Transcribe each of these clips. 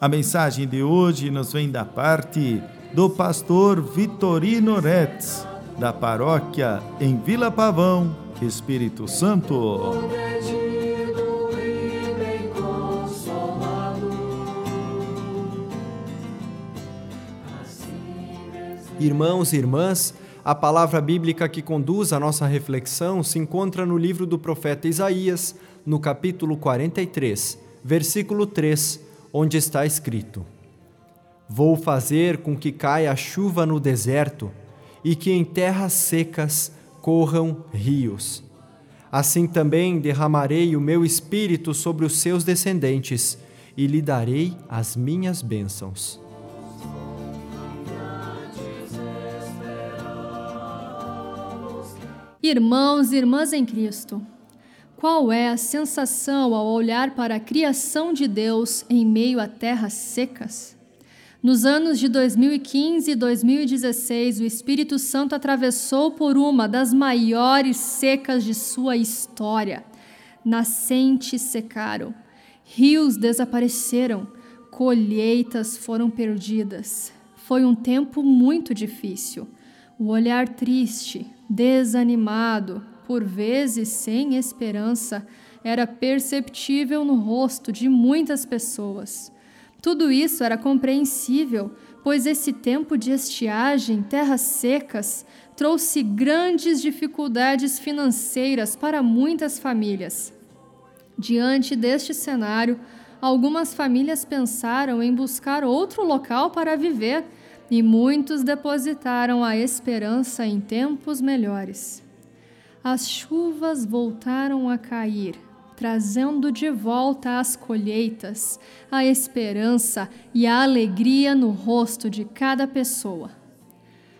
a mensagem de hoje nos vem da parte do pastor Vitorino Retz, da paróquia em Vila Pavão, Espírito Santo. Irmãos e irmãs, a palavra bíblica que conduz a nossa reflexão se encontra no livro do profeta Isaías, no capítulo 43, versículo 3 onde está escrito: Vou fazer com que caia chuva no deserto e que em terras secas corram rios. Assim também derramarei o meu espírito sobre os seus descendentes e lhe darei as minhas bênçãos. Irmãos e irmãs em Cristo, qual é a sensação ao olhar para a criação de Deus em meio a terras secas? Nos anos de 2015 e 2016, o Espírito Santo atravessou por uma das maiores secas de sua história. Nascentes secaram, rios desapareceram, colheitas foram perdidas. Foi um tempo muito difícil. O olhar triste, desanimado, por vezes sem esperança, era perceptível no rosto de muitas pessoas. Tudo isso era compreensível, pois esse tempo de estiagem, terras secas, trouxe grandes dificuldades financeiras para muitas famílias. Diante deste cenário, algumas famílias pensaram em buscar outro local para viver e muitos depositaram a esperança em tempos melhores as chuvas voltaram a cair, trazendo de volta as colheitas, a esperança e a alegria no rosto de cada pessoa.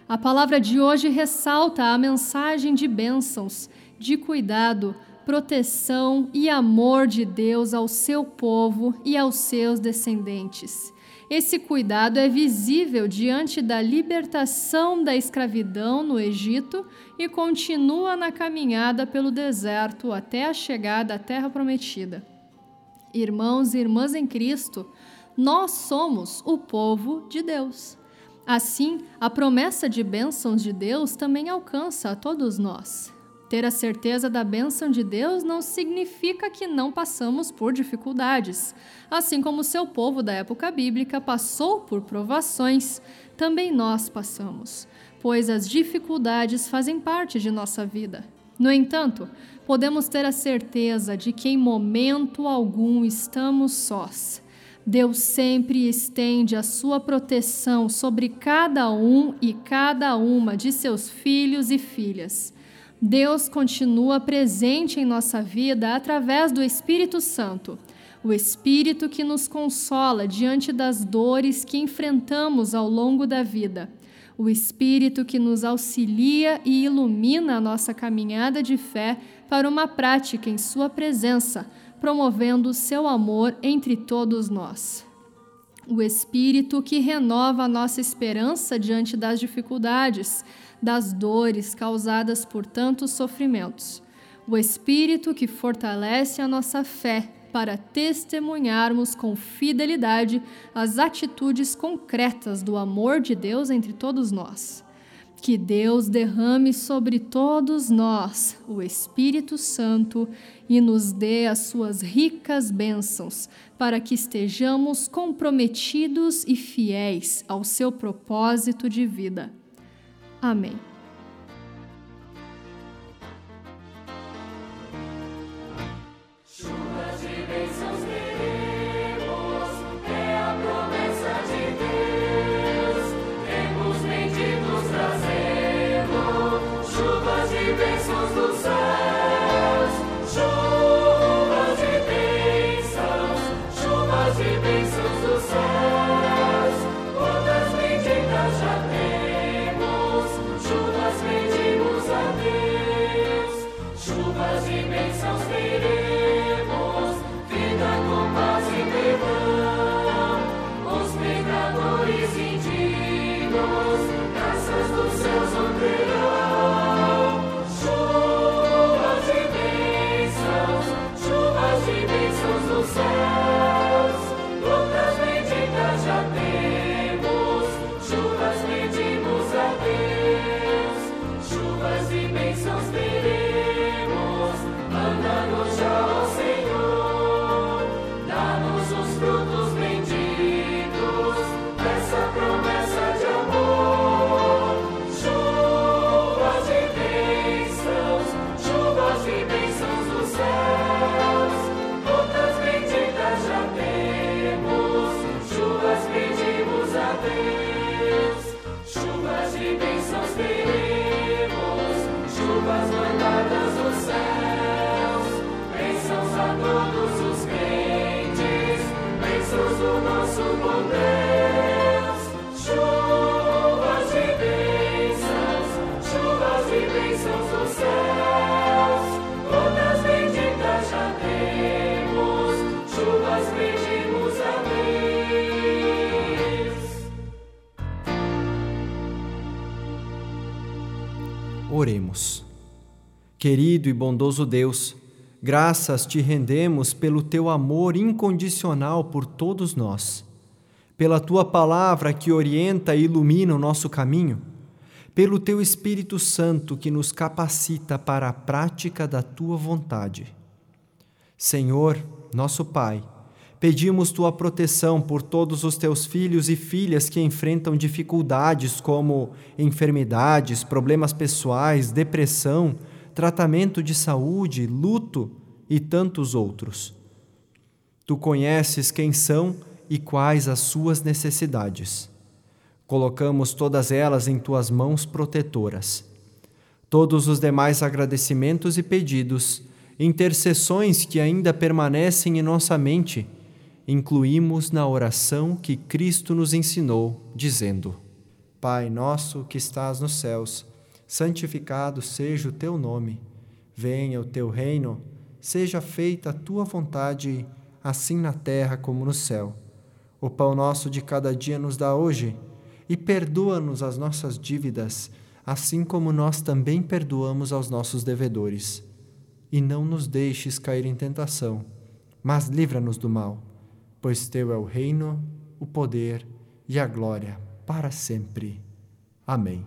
A palavra de hoje ressalta a mensagem de bênçãos, de cuidado, proteção e amor de Deus ao seu povo e aos seus descendentes esse cuidado é visível diante da libertação da escravidão no Egito e continua na caminhada pelo deserto até a chegada à Terra Prometida. Irmãos e irmãs em Cristo, nós somos o povo de Deus. Assim, a promessa de bênçãos de Deus também alcança a todos nós. Ter a certeza da bênção de Deus não significa que não passamos por dificuldades. Assim como seu povo da época bíblica passou por provações, também nós passamos, pois as dificuldades fazem parte de nossa vida. No entanto, podemos ter a certeza de que em momento algum estamos sós. Deus sempre estende a sua proteção sobre cada um e cada uma de seus filhos e filhas. Deus continua presente em nossa vida através do Espírito Santo, o Espírito que nos consola diante das dores que enfrentamos ao longo da vida, o Espírito que nos auxilia e ilumina a nossa caminhada de fé para uma prática em Sua presença, promovendo o seu amor entre todos nós. O Espírito que renova a nossa esperança diante das dificuldades, das dores causadas por tantos sofrimentos. O Espírito que fortalece a nossa fé para testemunharmos com fidelidade as atitudes concretas do amor de Deus entre todos nós. Que Deus derrame sobre todos nós o Espírito Santo e nos dê as suas ricas bênçãos, para que estejamos comprometidos e fiéis ao seu propósito de vida. Amém. de Oremos. Querido e bondoso Deus, graças te rendemos pelo teu amor incondicional por todos nós, pela tua palavra que orienta e ilumina o nosso caminho, pelo teu Espírito Santo que nos capacita para a prática da tua vontade. Senhor, nosso Pai, Pedimos tua proteção por todos os teus filhos e filhas que enfrentam dificuldades como enfermidades, problemas pessoais, depressão, tratamento de saúde, luto e tantos outros. Tu conheces quem são e quais as suas necessidades. Colocamos todas elas em tuas mãos protetoras. Todos os demais agradecimentos e pedidos, intercessões que ainda permanecem em nossa mente, incluímos na oração que Cristo nos ensinou, dizendo: Pai nosso que estás nos céus, santificado seja o teu nome. Venha o teu reino, seja feita a tua vontade, assim na terra como no céu. O pão nosso de cada dia nos dá hoje, e perdoa-nos as nossas dívidas, assim como nós também perdoamos aos nossos devedores. E não nos deixes cair em tentação, mas livra-nos do mal pois teu é o reino, o poder e a glória para sempre. Amém.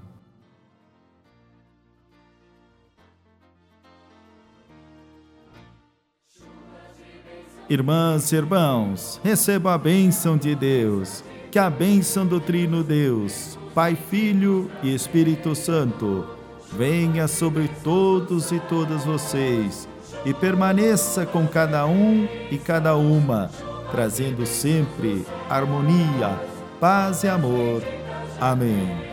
Irmãs e irmãos, receba a bênção de Deus, que a bênção do Trino Deus, Pai, Filho e Espírito Santo, venha sobre todos e todas vocês e permaneça com cada um e cada uma trazendo sempre harmonia, paz e amor. Amém.